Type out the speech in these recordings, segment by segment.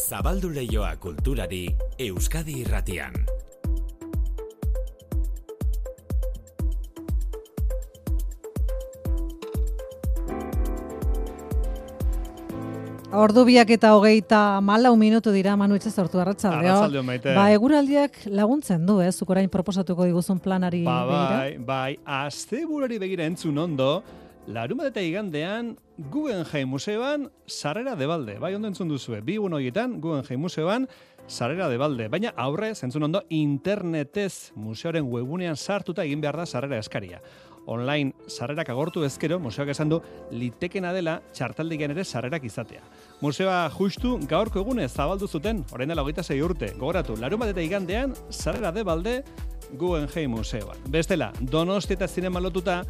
Zabaldu leioa kulturari Euskadi irratian. Ordu biak eta hogeita malau minutu dira Manu etxe sortu arratsaldeo. Arratsaldeon, maite. Ba, eguraldiak laguntzen du, ez? Zuk orain proposatuko diguzun planari Ba, begira. bai, bai, asteburari begira entzun ondo, larumat eta igandean Guggenheim Museoan sarrera de balde. Bai, ondo entzun duzue, bi egun horietan Guggenheim Museoan sarrera de balde. Baina aurre, entzun ondo, internetez museoaren webunean sartuta egin behar da sarrera eskaria. Online sarrerak agortu ezkero, museoak esan du, litekena dela txartaldigen ere sarrerak izatea. Museoa justu gaurko egunez zabaldu zuten, orain dela hogeita sei urte, gogoratu, larumat eta igandean sarrera de balde Guggenheim Museoan. Bestela, Donosti eta zinema lotuta,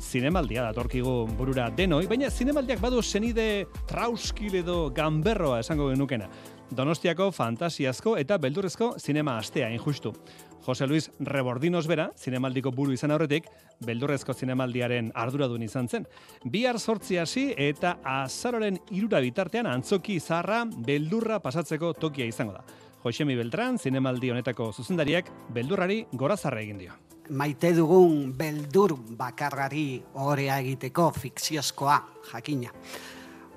zinemaldia datorkigu burura denoi, baina zinemaldiak badu senide trauskil edo gamberroa esango genukena. Donostiako fantasiazko eta beldurrezko zinema astea injustu. Jose Luis Rebordinos bera, zinemaldiko buru izan aurretik, beldurrezko zinemaldiaren arduradun izan zen. Bihar sortzi hasi eta azaroren irura bitartean antzoki zaharra beldurra pasatzeko tokia izango da. Josemi Beltran, zinemaldi honetako zuzendariak, beldurrari gorazarra egin dio. maite dugun beldur bakarrari orea egiteko fikziozkoa jakina.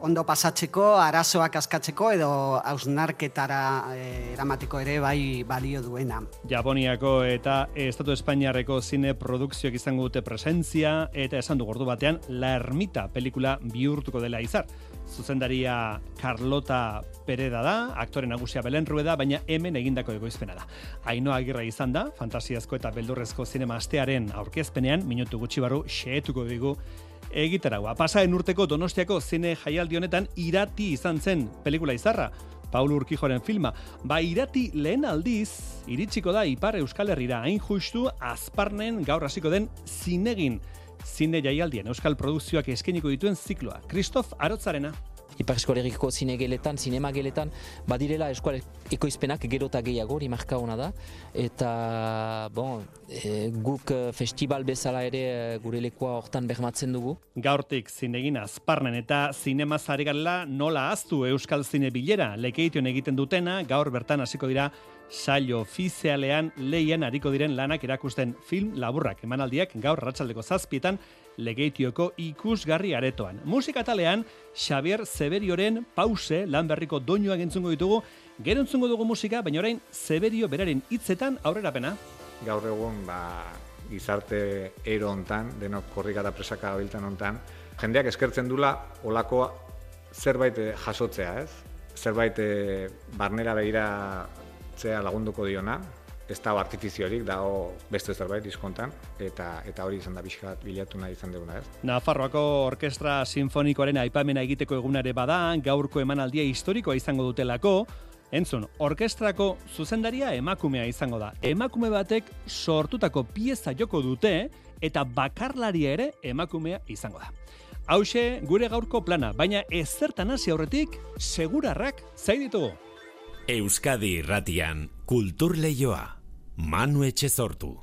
Ondo pasatzeko, arazoak askatzeko edo hausnarketara eh, eramateko ere bai balio duena. Japoniako eta Estatu Espainiarreko zine produkzioak izango dute presentzia eta esan du gordu batean La Ermita pelikula bihurtuko dela izar. Zuzendaria Carlota Pereda da, aktore nagusia Belen Rueda, baina hemen egindako egoizpena da. Ainoa Agirra izan da, fantasiazko eta beldurrezko zinema astearen aurkezpenean, minutu gutxi barru, xehetuko digu egitaragoa. Pasaen urteko Donostiako zine jaialdi honetan irati izan zen pelikula izarra. Paulo Urkijoren filma. Ba, irati lehen aldiz, iritsiko da Ipar Euskal Herrira, hain justu azparnen gaur hasiko den zinegin zine jaialdien Euskal Produkzioak eskeniko dituen zikloa. Kristof Arotzarena. Ipar eskolegiko zine geletan, zinema geletan, badirela eskual ekoizpenak gero eta gehiago, hori marka hona da. Eta, bon, e, guk eh, festival bezala ere eh, gure lekua hortan bermatzen dugu. Gaurtik zinegin azparnen eta zinema garela nola aztu Euskal Zine Bilera. Lekeition egiten dutena, gaur bertan hasiko dira saio ofizialean lehian hariko diren lanak erakusten film laburrak emanaldiak gaur ratsaldeko zazpietan legeitioko ikusgarri aretoan. Musika talean, Xavier Severioren pause lan berriko doinuak entzungo ditugu, gero entzungo dugu musika, baina orain Severio beraren hitzetan aurrerapena. gaur egun ba, gizarte ero hontan, denok korrika eta presaka gabiltan hontan, jendeak eskertzen dula olako zerbait eh, jasotzea, ez? Zerbait eh, barnera begira zea lagunduko diona, ez dago artifiziorik, dago beste zerbait diskontan, eta eta hori izan da pixkat bilatu nahi izan duguna, ez? Nafarroako Orkestra Sinfonikoaren aipamena egiteko egunare bada, gaurko emanaldia historikoa izango dutelako, Entzun, orkestrako zuzendaria emakumea izango da. Emakume batek sortutako pieza joko dute eta bakarlaria ere emakumea izango da. Hauxe gure gaurko plana, baina ezertan hasi aurretik segurarrak zai ditugu. Euskadi irratian kultur leioa. Manu etxe sortu.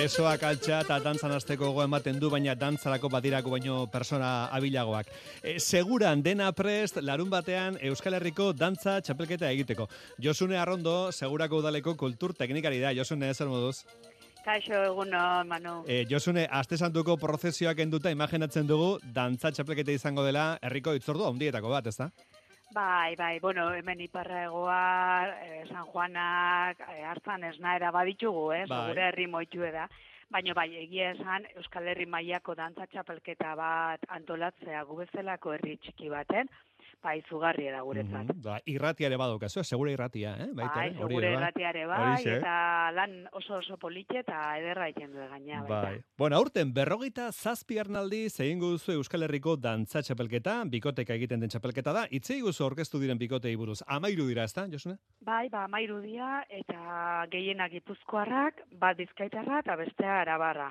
Besoak altxa eta dantzan hasteko gogo ematen du, baina dantzarako badirako baino persona abilagoak. E, seguran dena prest larun batean Euskal Herriko dantza txapelketa egiteko. Josune Arrondo, segurako udaleko kultur teknikari da. Josune, zer moduz? Kaixo eguno, Manu. E, Josune, aste santuko prozesioak enduta imaginatzen dugu dantza txapelketa izango dela herriko itzordu handietako bat, ezta? Bai, bai, bueno, hemen iparra egoa, eh, San Juanak, eh, hartzan esnaera baditugu, eh, Bai. gure herri moitu da. Baina bai, egia esan, Euskal Herri mailako dantza txapelketa bat antolatzea gu bezalako herri txiki baten, ba, izugarri da guretzat. Mhm, Ba, irratia ere badaukazu, segure irratia, eh? Baita, Bai, ere, hori segure ere, bai. bai, Horixe. eta lan oso oso politxe eta ederra egiten du gaina baita. Bai. Bueno, aurten berrogeita zazpi arnaldi zehingo duzu Euskal Herriko dantza txapelketa, bikoteka egiten den txapelketa da. Itzei guzu orkestu diren bikotei buruz. Amairu dira, ezta, Josune? Bai, ba, mairu dia, eta gehienak gipuzkoarrak, bat bizkaitarra eta bestea arabarra.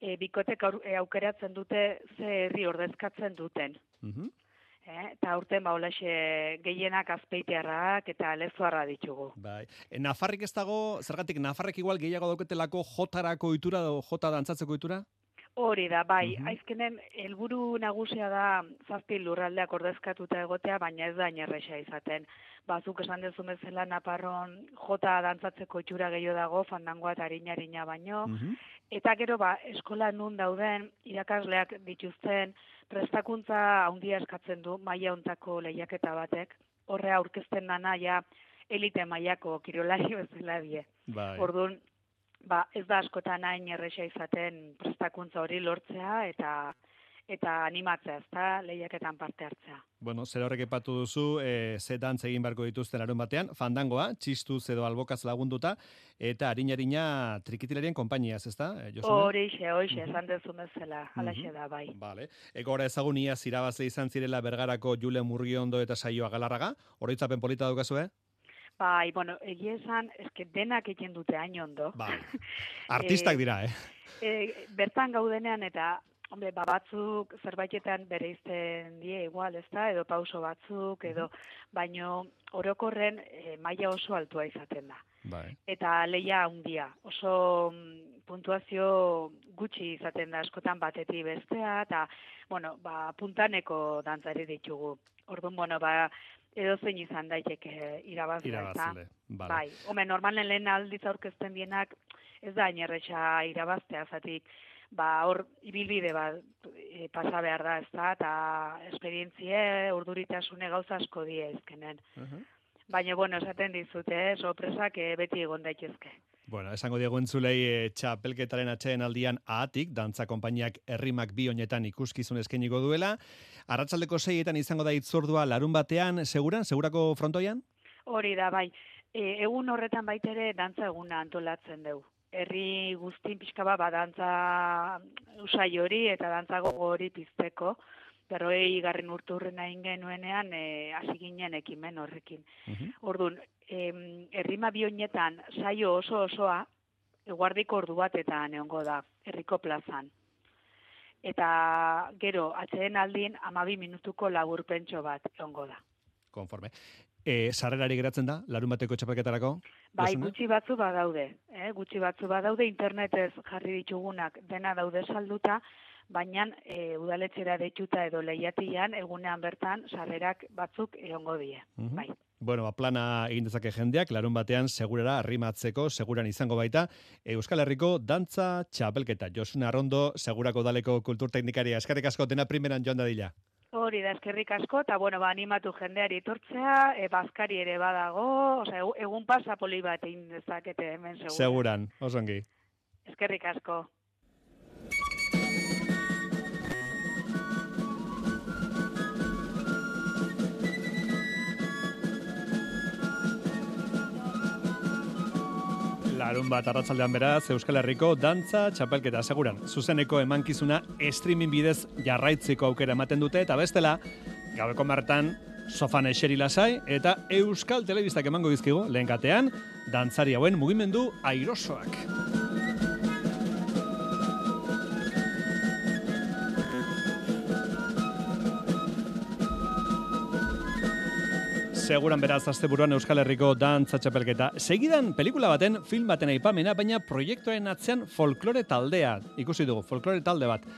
E, bikotek e, aukeratzen dute ze herri ordezkatzen duten. Mhm. Eh? Eta aurten ba, holaxe gehienak azpeitearrak eta lezoarra ditugu. Bai. E, Nafarrik ez dago, zergatik Nafarrek igual gehiago dauketelako jotarako ohitura edo jota dantzatzeko ohitura? Hori da, bai, Mhm. aizkenen helburu nagusia da zazpi lurraldeak ordezkatuta egotea, baina ez da inerresa izaten. Bazuk esan dezu bezala Naparron jota dantzatzeko itxura gehiago dago, fandangoa eta harina baino, Mhm. Eta gero ba, eskola nun dauden irakasleak dituzten prestakuntza handia eskatzen du maila hontako lehiaketa batek. Horre aurkezten dana ja elite mailako kirolari bezala die. Bai. Orduan, ba, ez da askotan hain erresa izaten prestakuntza hori lortzea eta eta animatzea, ezta lehiaketan parte hartzea. Bueno, zer horrek epatu duzu, e, ze dantza egin beharko dituzten larun batean, fandangoa, txistuz edo albokaz lagunduta, eta harina-harina trikitilarien konpainiaz, ezta, e? Horixe, horixe, esan dezu bezala, halaxe Mhm. da, bai. Vale. Egora ezagun iaz irabazle izan zirela bergarako Jule Murgiondo eta saioa galarraga, oroitzapen polita daukazue? Bai, bueno, egia esan, eske denak egin dute hain ondo. Bai. Artistak Eh, dira, eh? E, bertan gaudenean eta hombre, ba, batzuk zerbaitetan bereizten die igual, ezta, edo pauso batzuk, edo, baino orokorren e, maila oso altua izaten da. Bai. Eta leia handia, oso mm, puntuazio gutxi izaten da askotan batetik bestea, eta, bueno, ba, puntaneko dantzari ditugu. Orduan, bueno, ba, edo zein izan daiteke irabazlea, ezta? Irabazle. Vale. Bai, home, normalen lehen aldiz aurkezten dienak ez da inerretxa irabaztea, zatik, ba, hor, ibilbide bat e, pasa behar da, ez da, eta esperientzie, urduritasune gauza asko die ezkenen. Mhm. Baina, bueno, esaten dizute, eh, sorpresak eh, beti egon daitezke. Bueno, esango diegu entzulei e, txapelketaren atxeen aldian ahatik, dantza konpainiak herrimak bi honetan ikuskizun eskeniko duela. Arratsaldeko seietan izango da itzordua larun batean, seguran, segurako frontoian? Hori da, bai, e, egun horretan baitere dantza eguna antolatzen dugu. Herri guztin pixka bat badantza usai hori eta dantza gogo hori pizteko. Berroi garren urturren egin genuenean e, hasi ginen ekimen horrekin. Orduan, em, herrima bi honetan saio oso osoa eguardiko ordu batetan egongo da, herriko plazan. Eta gero, atxeen aldin, amabi minutuko laburpentso bat egongo da. Konforme. E, sarrerari geratzen da, larun bateko txapelketarako? Bai, gutxi batzu badaude, eh? gutxi batzu badaude, internetez jarri ditugunak dena daude salduta, baina e, udaletxera deituta edo lehiatian egunean bertan sarrerak batzuk egongo die. Mhm. Bai. Bueno, ba, plana egin dezake jendeak, larun batean segurara arrimatzeko, seguran izango baita, Euskal Herriko dantza txapelketa. Josune Arrondo, segurako daleko kulturteknikaria, eskerrik asko dena primeran joan dadila. Hori da eskerrik asko, eta bueno, ba, animatu jendeari etortzea, e, bazkari ere badago, egu- egun pasa poli bat egin dezakete hemen segura. Seguran, osongi. Eskerrik asko. Larun bat arratsaldean beraz, Euskal Herriko dantza txapelketa seguran. Zuzeneko emankizuna streaming bidez jarraitzeko aukera ematen dute, eta bestela, gaueko martan, sofan eseri lasai, eta Euskal Telebistak emango dizkigu, lehen katean, dantzari hauen mugimendu airosoak. Seguran beraz asteburuan Euskal Herriko dantza txapelketa. Segidan pelikula baten, film baten aipamena, baina proiektuaren atzean folklore taldea. Ikusi dugu, folklore talde bat.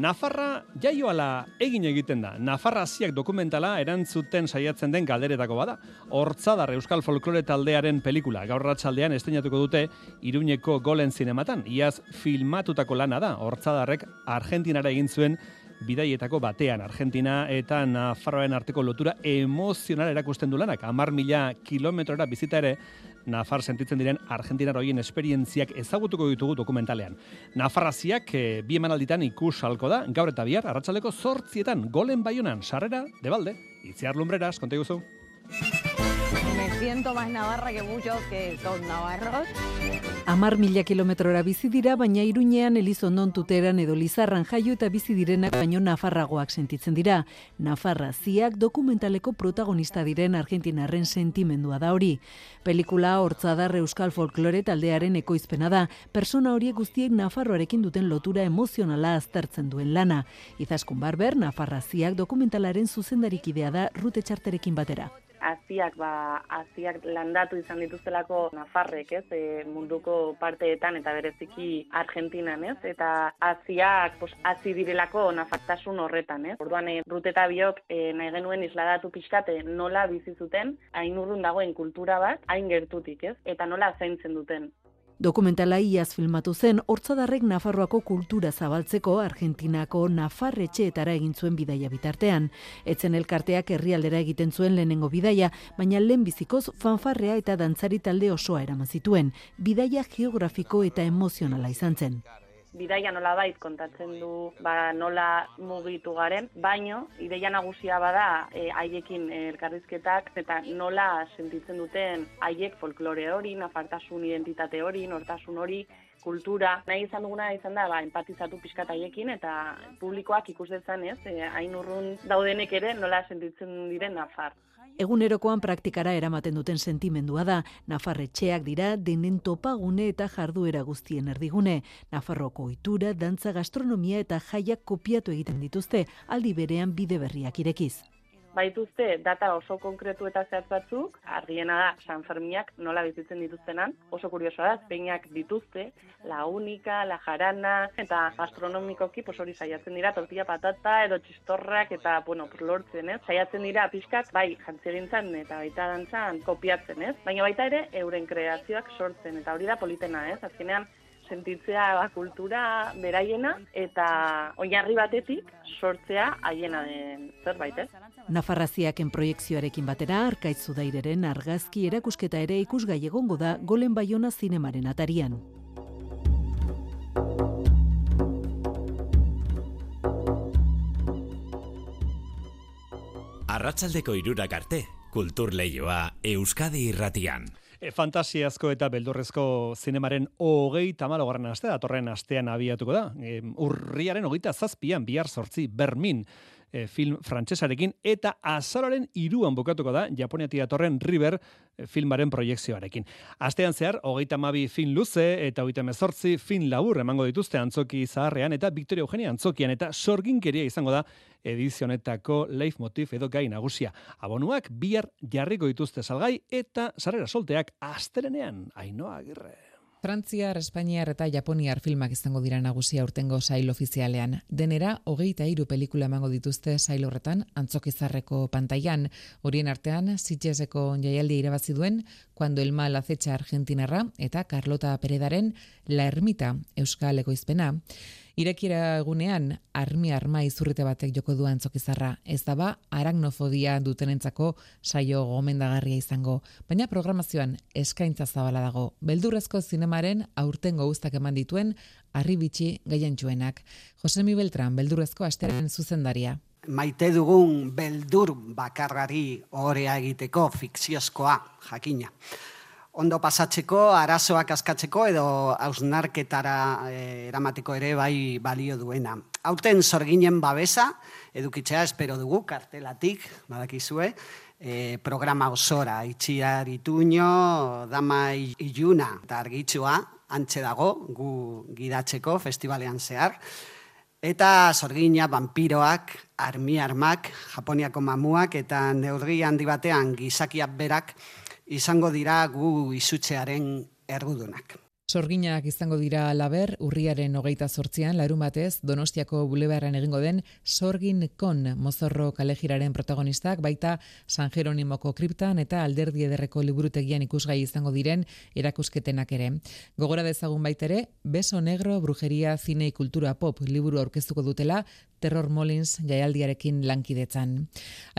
Nafarra jaioala egin egiten da. Nafarra ziak dokumentala erantzuten saiatzen den galderetako bada. Hortzadar Euskal Folklore taldearen pelikula. Gaur ratxaldean esteinatuko dute Iruñeko golen zinematan. Iaz filmatutako lana da. Hortzadarrek Argentinara egin zuen bidaietako batean Argentina eta Nafarroaren arteko lotura emozional erakusten du lanak. Amar mila kilometrora bizita ere Nafar sentitzen diren Argentinar hoien esperientziak ezagutuko ditugu dokumentalean. Nafarraziak e, bi emanalditan ikus halko da, gaur eta bihar, arratsaldeko zortzietan, golen baionan, sarrera, debalde, itziar lumbreras, konta guzu. Siento más navarra que muchos que son navarros. Amar mila kilometrora bizi dira, baina iruñean Elizondon tuteran edo Lizarran jaio eta bizi direnak baino Nafarragoak sentitzen dira. Nafarra ziak dokumentaleko protagonista diren Argentinarren sentimendua da hori. Pelikula hortzadar euskal folklore taldearen ekoizpena da. Persona horiek guztiek Nafarroarekin duten lotura emozionala aztertzen duen lana. Izaskun Barber, Nafarra ziak dokumentalaren zuzendarikidea da rute txarterekin batera aziak ba aziak landatu izan dituztelako Nafarrek, ez? E, munduko parteetan eta bereziki Argentinan, ez? Eta aziak pues azi direlako nafartasun horretan, ez? Orduan e, ruteta biok e, nahi genuen isladatu pixkate nola bizi zuten hain urrun dagoen kultura bat hain gertutik, ez? Eta nola zaintzen duten. Dokumentala iaz filmatu zen, hortzadarrek Nafarroako kultura zabaltzeko Argentinako Nafarretxeetara egin zuen bidaia bitartean. Etzen elkarteak herrialdera egiten zuen lehenengo bidaia, baina lehen bizikoz fanfarrea eta dantzari talde osoa eraman zituen. Bidaia geografiko eta emozionala izan zen bidaia nola bait kontatzen du ba, nola mugitu garen, baino ideia nagusia bada e, haiekin elkarrizketak eta nola sentitzen duten haiek folklore hori, nafartasun identitate hori, nortasun hori, kultura. Nahi izan duguna izan da, ba, empatizatu pixkat haiekin eta publikoak ikus dezan ez, e, hain urrun daudenek ere nola sentitzen diren nafar. Egunerokoan praktikara eramaten duten sentimendua da, Nafarretxeak dira denen topagune eta jarduera guztien erdigune. Nafarroko ohitura, dantza, gastronomia eta jaiak kopiatu egiten dituzte, aldi berean bide berriak irekiz baituzte data oso konkretu eta zehatz batzuk, argiena da San Fermiak nola bizitzen dituztenan, oso kuriosoa da, peinak dituzte, la unika, la jarana, eta gastronomikoki pos hori saiatzen dira, tortilla patata, edo txistorrak, eta, bueno, lortzen, ez? Saiatzen dira pixkat, bai, jantzirintzan eta baita dantzan kopiatzen, ez? Baina baita ere, euren kreazioak sortzen, eta hori da politena, ez? Azkenean, sentitzea ba, kultura beraiena eta oinarri batetik sortzea haiena den zerbait, ez? Nafarraziaken proiektzioarekin batera, arkaitzu daireren argazki erakusketa ere ikusgai egongo da golen baiona zinemaren atarian. Arratsaldeko irurak arte, kultur lehioa Euskadi irratian. E, fantasiazko eta beldurrezko zinemaren hogei tamalogarren astea, datorren astean abiatuko da. E, urriaren hogeita zazpian, bihar sortzi, Bermin, e, film frantsesarekin eta azalaren iruan bukatuko da Japoniatik datorren River e, filmaren proiekzioarekin. Astean zehar, hogeita mabi film luze eta hogeita mezortzi film labur emango dituzte antzoki zaharrean eta Victoria Eugenia antzokian eta sorginkeria izango da edizionetako leitmotiv edo gai nagusia. Abonuak bihar jarriko dituzte salgai eta sarrera solteak astelenean ainoa agirre. Frantziar, Espainiar eta Japoniar filmak izango dira nagusia urtengo sail ofizialean. Denera, hogeita hiru pelikula emango dituzte sail horretan, antzokizarreko pantailan. Horien artean, Sitgeseko jaialdia irabazi duen, Cuando el mal acecha Argentinarra eta Carlota Peredaren La Ermita, Euskal Egoizpena. Irekira egunean, armi arma izurrite batek joko duan zokizarra. Ez daba, aragnofodia dutenentzako saio gomendagarria izango. Baina programazioan eskaintza zabala dago. Beldurrezko zinemaren aurtengo guztak eman dituen, arribitxi gaientxuenak. Josemi Beltran, beldurrezko astearen zuzendaria. Maite dugun beldur bakarrari orea egiteko fikziozkoa, jakina ondo pasatzeko, arazoak askatzeko edo hausnarketara eh, eramateko ere bai balio duena. Hauten zorginen babesa, edukitzea espero dugu, kartelatik, badakizue, e, programa osora, itxiar ituño, dama iluna, eta argitsua, antxe dago, gu gidatzeko festivalean zehar. Eta zorgina, vampiroak, armi armak, japoniako mamuak, eta neurri handi batean gizakiak berak, izango dira gu izutzearen errudunak. Sorginak izango dira laber, urriaren hogeita sortzian, larun batez, Donostiako bulebarran egingo den Sorgin Kon mozorro kalejiraren protagonistak, baita San Jeronimoko kriptan eta alderdi ederreko liburutegian ikusgai izango diren erakusketenak ere. Gogora dezagun baitere, Beso Negro, Brujeria, Zine Kultura Pop liburu aurkeztuko dutela, Terror Molins jaialdiarekin lankidetzan.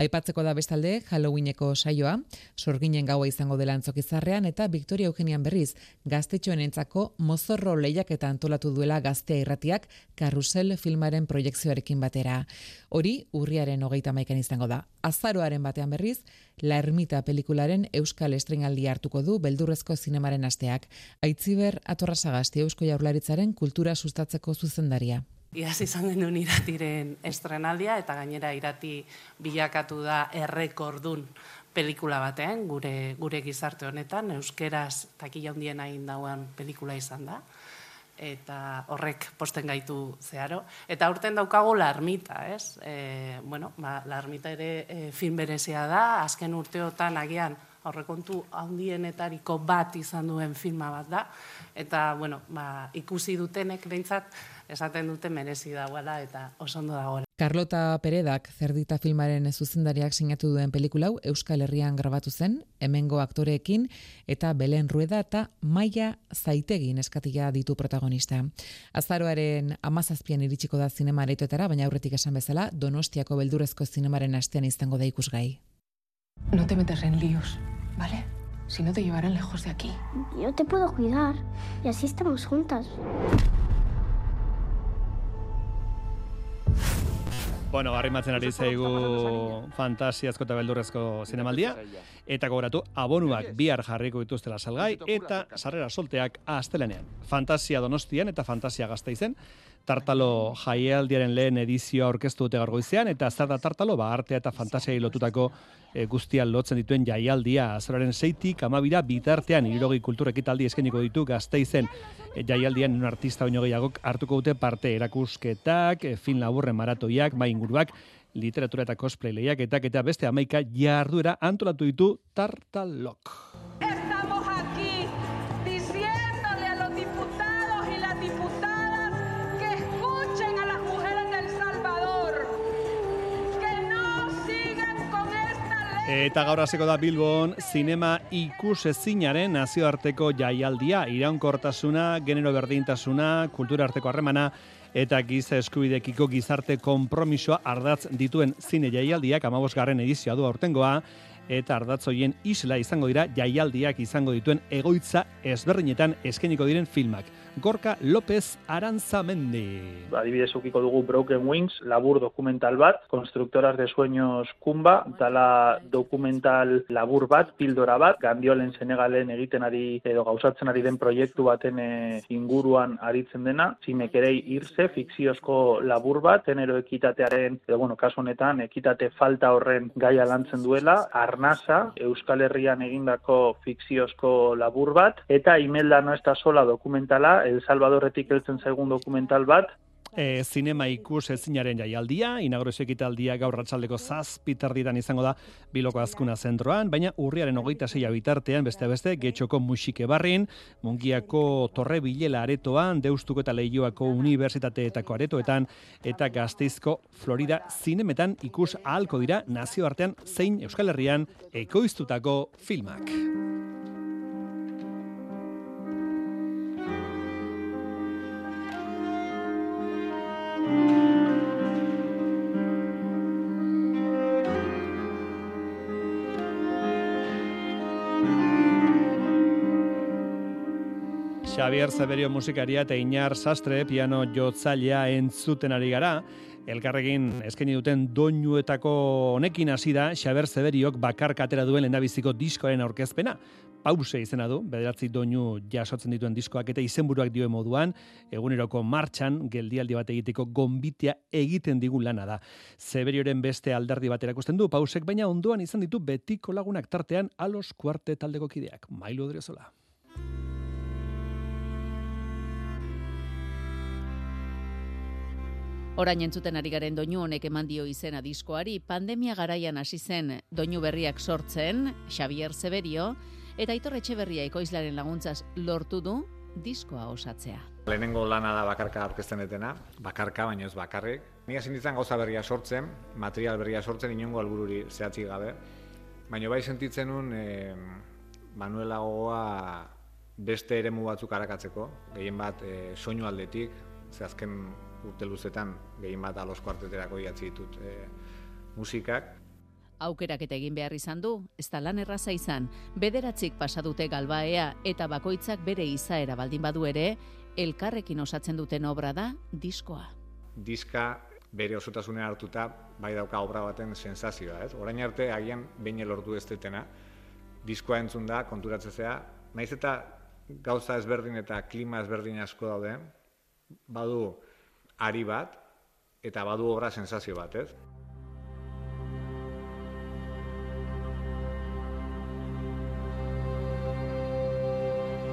Aipatzeko da bestalde Halloweeneko saioa, sorginen gaua izango dela antzokizarrean eta Victoria Eugenian berriz gaztetxoenentzako mozorro lehiaketa antolatu duela gaztea irratiak Karrusel filmaren proiektzioarekin batera. Hori urriaren hogeita maikan izango da. Azaroaren batean berriz, La Ermita pelikularen euskal estrenaldi hartuko du beldurrezko zinemaren asteak. Aitziber atorrasagasti eusko jaurlaritzaren kultura sustatzeko zuzendaria. Iaz izan genuen iratiren estrenaldia eta gainera irati bilakatu da errekordun pelikula batean, gure, gure gizarte honetan, euskeraz takila hundien hain dauen pelikula izan da eta horrek posten gaitu zeharo. Eta urten daukagu larmita, ez? E, bueno, ba, larmita ere e, fin berezia da, azken urteotan agian aurrekontu handienetariko bat izan duen filma bat da, eta, bueno, ba, ikusi dutenek behintzat, esaten dute merezi dagoela eta oso ondo dagoela. Carlota Peredak zerdita filmaren zuzendariak sinatu duen pelikulau Euskal Herrian grabatu zen, hemengo aktoreekin eta Belen Rueda eta Maia Zaitegin eskatia ditu protagonista. Azaroaren amazazpian iritsiko da zinema baina aurretik esan bezala, Donostiako beldurrezko zinemaren astean izango da ikusgai. No te metas en líos, ¿vale? Si no te llevarán lejos de aquí. Yo te puedo cuidar y así estamos juntas. Bueno, arrimatzen ari zaigu fantasiazko eta beldurrezko zinemaldia. Eta gogoratu, abonuak bihar jarriko dituztela salgai eta sarrera solteak astelenean. Fantasia donostian eta fantasia gazta izen. Tartalo jaialdiaren lehen edizioa orkestu dute gargoizean, eta zer da tartalo, ba, artea eta fantasiai lotutako e, guztia lotzen dituen jaialdia. Azoraren zeitik, amabira, bitartean, irogi kulturekitaldi eskeniko ditu gazte izen jaialdian un artista baino gehiago hartuko dute parte erakusketak, e, film laburren maratoiak, bai inguruak, literatura eta cosplay lehiaketak eta beste amaika jarduera antolatu ditu Tartalok. Eta gaur hasiko da Bilbon zinema ikus ezinaren nazioarteko jaialdia, iraunkortasuna, genero berdintasuna, kultura arteko harremana eta giza eskubidekiko gizarte konpromisoa ardatz dituen zine jaialdiak amabosgarren edizioa du aurtengoa eta ardatzoien isla izango dira jaialdiak izango dituen egoitza ezberdinetan eskeniko diren filmak. Gorka López Aranzamendi. Adibidez ukiko dugu Broken Wings, labur dokumental bat, Constructoras de Sueños Kumba, dala dokumental labur bat, pildora bat, Gandiolen Senegalen egiten ari edo gauzatzen ari den proiektu baten e, inguruan aritzen dena, zinekerei irze, fikziozko labur bat, tenero ekitatearen, edo bueno, kasu honetan, ekitate falta horren gaia lantzen duela, Arnasa, Euskal Herrian egindako fikziozko labur bat, eta Imelda no esta sola dokumentala, El Salvadorretik heltzen zaigun dokumental bat. E, zinema ikus ezinaren jaialdia, inagro ekitaldia gaur ratzaldeko zazpiterditan izango da biloko azkuna zentroan, baina urriaren hogeita zeia bitartean, beste beste, getxoko musike barrin, mungiako torre bilela aretoan, deustuko eta lehioako unibertsitateetako aretoetan, eta gazteizko Florida zinemetan ikus ahalko dira nazioartean zein Euskal Herrian ekoiztutako filmak. Xavier Zeberio musikaria eta Inar Sastre piano jotzailea entzuten ari gara. Elkarrekin eskaini duten doinuetako honekin hasi da Xavier Zeberiok bakar katera duen lehendabiziko diskoaren aurkezpena. Pause izena du, bederatzi doinu jasotzen dituen diskoak eta izenburuak dio moduan, eguneroko martxan geldialdi bat egiteko gombitea egiten digun lana da. Zeberioren beste alderdi bat erakusten du, pausek baina ondoan izan ditu betiko lagunak tartean alos kuarte taldeko kideak. Mailu odriozola. Orain entzuten ari garen doinu honek eman dio izena diskoari, pandemia garaian hasi zen doinu berriak sortzen, Xavier Severio, eta Aitor Etxeberria ekoizlaren laguntzaz lortu du diskoa osatzea. Lehenengo lana da bakarka aurkezten etena, bakarka, baina ez bakarrik. Ni hasi nintzen gauza berria sortzen, material berria sortzen, inongo albururi zehatzi gabe. Baina bai sentitzen nun, e, Manuela gogoa beste eremu batzuk arakatzeko, gehien bat e, soinu aldetik, ze azken urte luzetan gehien bat alos kuarteterako idatzi ditut e, musikak. Aukerak eta egin behar izan du, ez da lan erraza izan, bederatzik pasadute galbaea eta bakoitzak bere izaera baldin badu ere, elkarrekin osatzen duten obra da diskoa. Diska bere osotasunean hartuta bai dauka obra baten sensazioa, ez? Orain arte agian behin lortu ez detena, diskoa entzun da, konturatzea, naiz eta gauza ezberdin eta klima ezberdin asko daude, badu ari bat, eta badu obra sensazio bat, ez?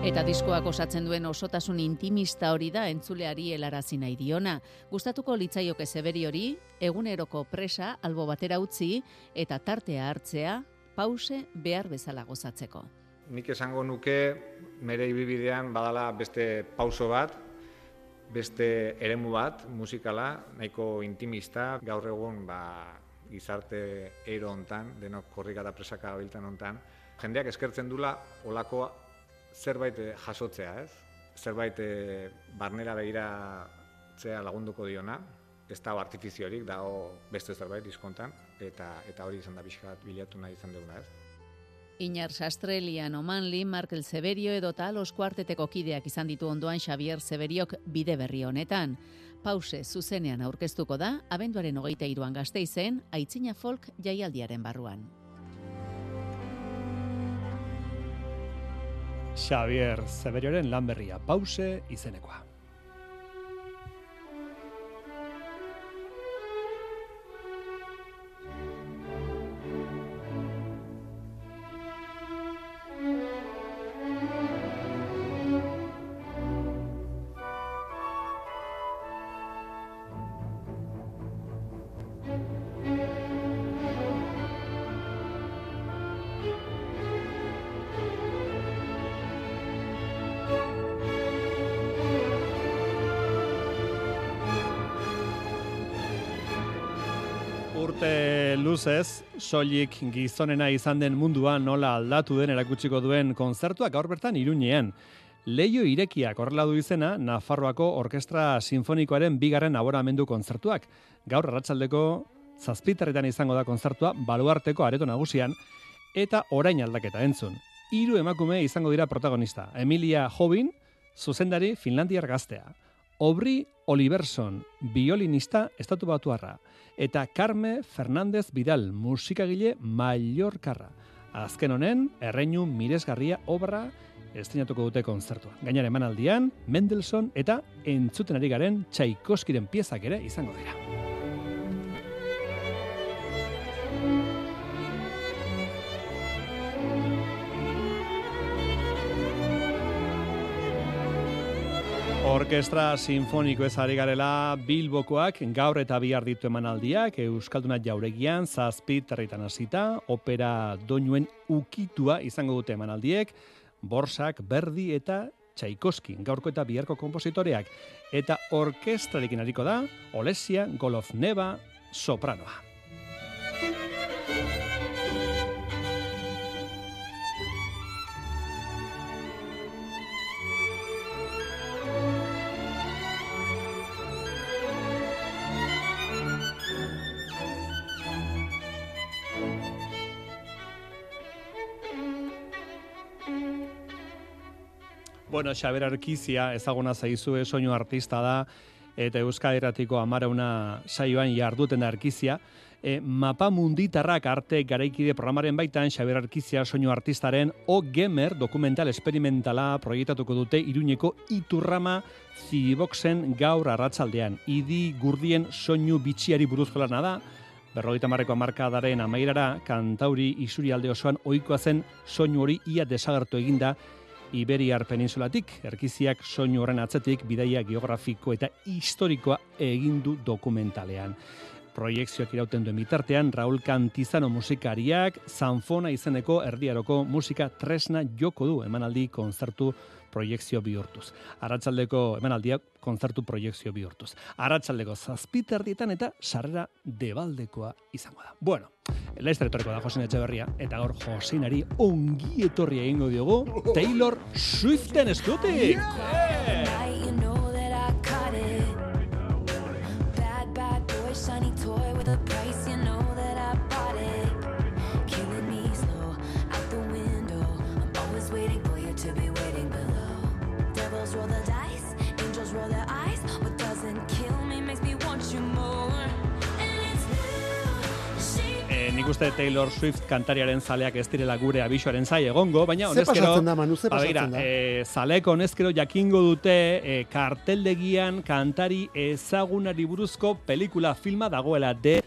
Eta diskoak osatzen duen osotasun intimista hori da entzuleari helarazi nahi diona. Gustatuko litzaioke zeberi hori, eguneroko presa albo batera utzi eta tartea hartzea pause behar bezala gozatzeko. Nik esango nuke mere ibibidean badala beste pauso bat, beste eremu bat, musikala, nahiko intimista, gaur egun ba, gizarte ero hontan, denok korrikata presaka biltan hontan, jendeak eskertzen dula olako zerbait eh, jasotzea, ez? Zerbait e, barnera behira zea lagunduko diona, ez da artifiziorik, dago beste zerbait diskontan, eta eta hori izan da bizkat bilatu nahi izan duguna, ez? Inar Sastrelian Omanli, Markel Severio edo tal oskuarteteko kideak izan ditu ondoan Xavier Severiok bide berri honetan. Pause zuzenean aurkeztuko da, abenduaren hogeita iruan gazteizen, aitzina folk jaialdiaren barruan. Xavier Zeberioren lanberria pause izenekoa. Luzez, soilik gizonena izan den mundua nola aldatu den erakutsiko duen konzertuak gaur bertan iruñean. Leio irekiak horrela du izena, Nafarroako Orkestra Sinfonikoaren bigarren aboramendu konzertuak. Gaur arratsaldeko zazpiterretan izango da konzertua, baluarteko areto nagusian, eta orain aldaketa entzun. Hiru emakume izango dira protagonista. Emilia Jobin, zuzendari Finlandiar gaztea. Obri Oliverson, violinista estatu batuarra eta Carme Fernández Vidal, musikagile Mallorcarra. Azken honen, erreinu miresgarria obra estrenatuko dute konzertua. Gainare emanaldian, Mendelssohn eta entzuten ari garen Tchaikovskyren piezak ere izango dira. Orkestra Sinfoniko ez ari garela Bilbokoak gaur eta bihar ditu emanaldiak Euskalduna jauregian zazpi territan hasita opera doinuen ukitua izango dute emanaldiek Borsak, Berdi eta Tchaikovsky gaurko eta biharko kompositoreak eta orkestrarekin hariko da Olesia Golovneva sopranoa. Bueno, Xaber Arkizia ezaguna zaizue soinu artista da eta Euskal Herratiko amarauna saioan jarduten Arkizia. E, mapa munditarrak arte garaikide programaren baitan Xaber Arkizia soinu artistaren O Gamer dokumental esperimentala proiektatuko dute Iruñeko Iturrama Ziboxen gaur arratsaldean. Idi gurdien soinu bitxiari buruzko lana da. Berrogeita marreko amarkadaren amairara, kantauri isuri alde osoan oikoa zen soinu hori ia desagertu eginda Iberiar peninsulatik, erkiziak soinu horren atzetik bidaia geografiko eta historikoa egindu dokumentalean. Proiekzioak irauten duen bitartean, Raul Cantizano musikariak, zanfona izeneko erdiaroko musika tresna joko du emanaldi konzertu proiektzio bihurtuz. Arratsaldeko emanaldiak kontzertu proiektzio bihurtuz. Arratsaldeko zazpiterdietan eta sarrera debaldekoa izango da. Bueno, laizter etorriko da Josin Etxeberria, eta gaur Josinari ongi etorri egingo diogu Taylor Swiften eskutik! Yeah! Uste Taylor Swift kantariaren zaleak ez direla gure abisuaren zai egongo, baina honezkero... da, Manu, ze ba, pasatzen da? eh, zaleko honezkero jakingo dute eh, karteldegian kantari ezagunari buruzko pelikula filma dagoela de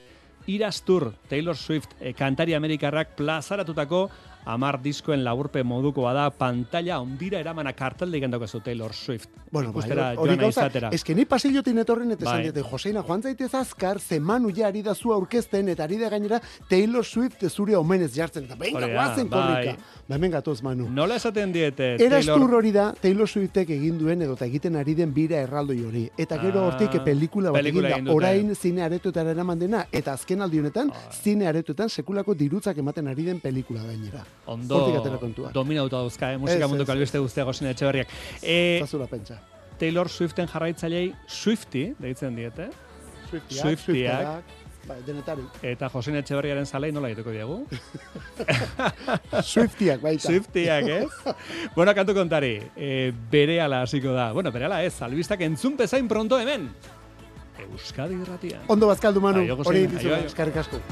Irastur Taylor Swift eh, kantari amerikarrak plazaratutako amar diskoen laburpe modukoa da pantalla ondira eramana karteldegian daukazu Taylor Swift. Bueno, bai, Ikustera hori joan nahi gauza, eske ni pasillotin etorren eta esan Bai. diete, Joseina, joan zaitez azkar, ze Manu ja ari da zu aurkezten, eta ari da gainera Taylor Swift zure omenez jartzen, eta Hori da, guazen bai. korrika. Ba, hemen gatoz, Manu. Nola esaten diete Erastur Taylor hori da, Taylor Swiftek egin duen edo eta egiten ari den bira erraldoi hori. Eta gero Ah, hortik pelikula bat egin da, orain zine aretoetara eraman dena, eta azken aldi honetan, zine aretoetan sekulako dirutzak ematen ari den pelikula gainera. Ondo dominauta dauzka, eh? musika munduko albiste guztia gozine etxeberriak. E, Zazura pentsa. Taylor Swiften jarraitzailei Swifty, deitzen diete. Swiftiak, Swiftiak. Swifterak, bai, denetari. Eta Josine Etxeberriaren zalei nola egiteko diegu? Swiftiak, baita. Swiftiak, ez? bueno, kantu kontari, e, bere ala hasiko da. Bueno, bere ala ez, albistak entzun pezain pronto hemen. Euskadi irratia. Ondo bazkaldu, Manu. Hori eskarrik asko.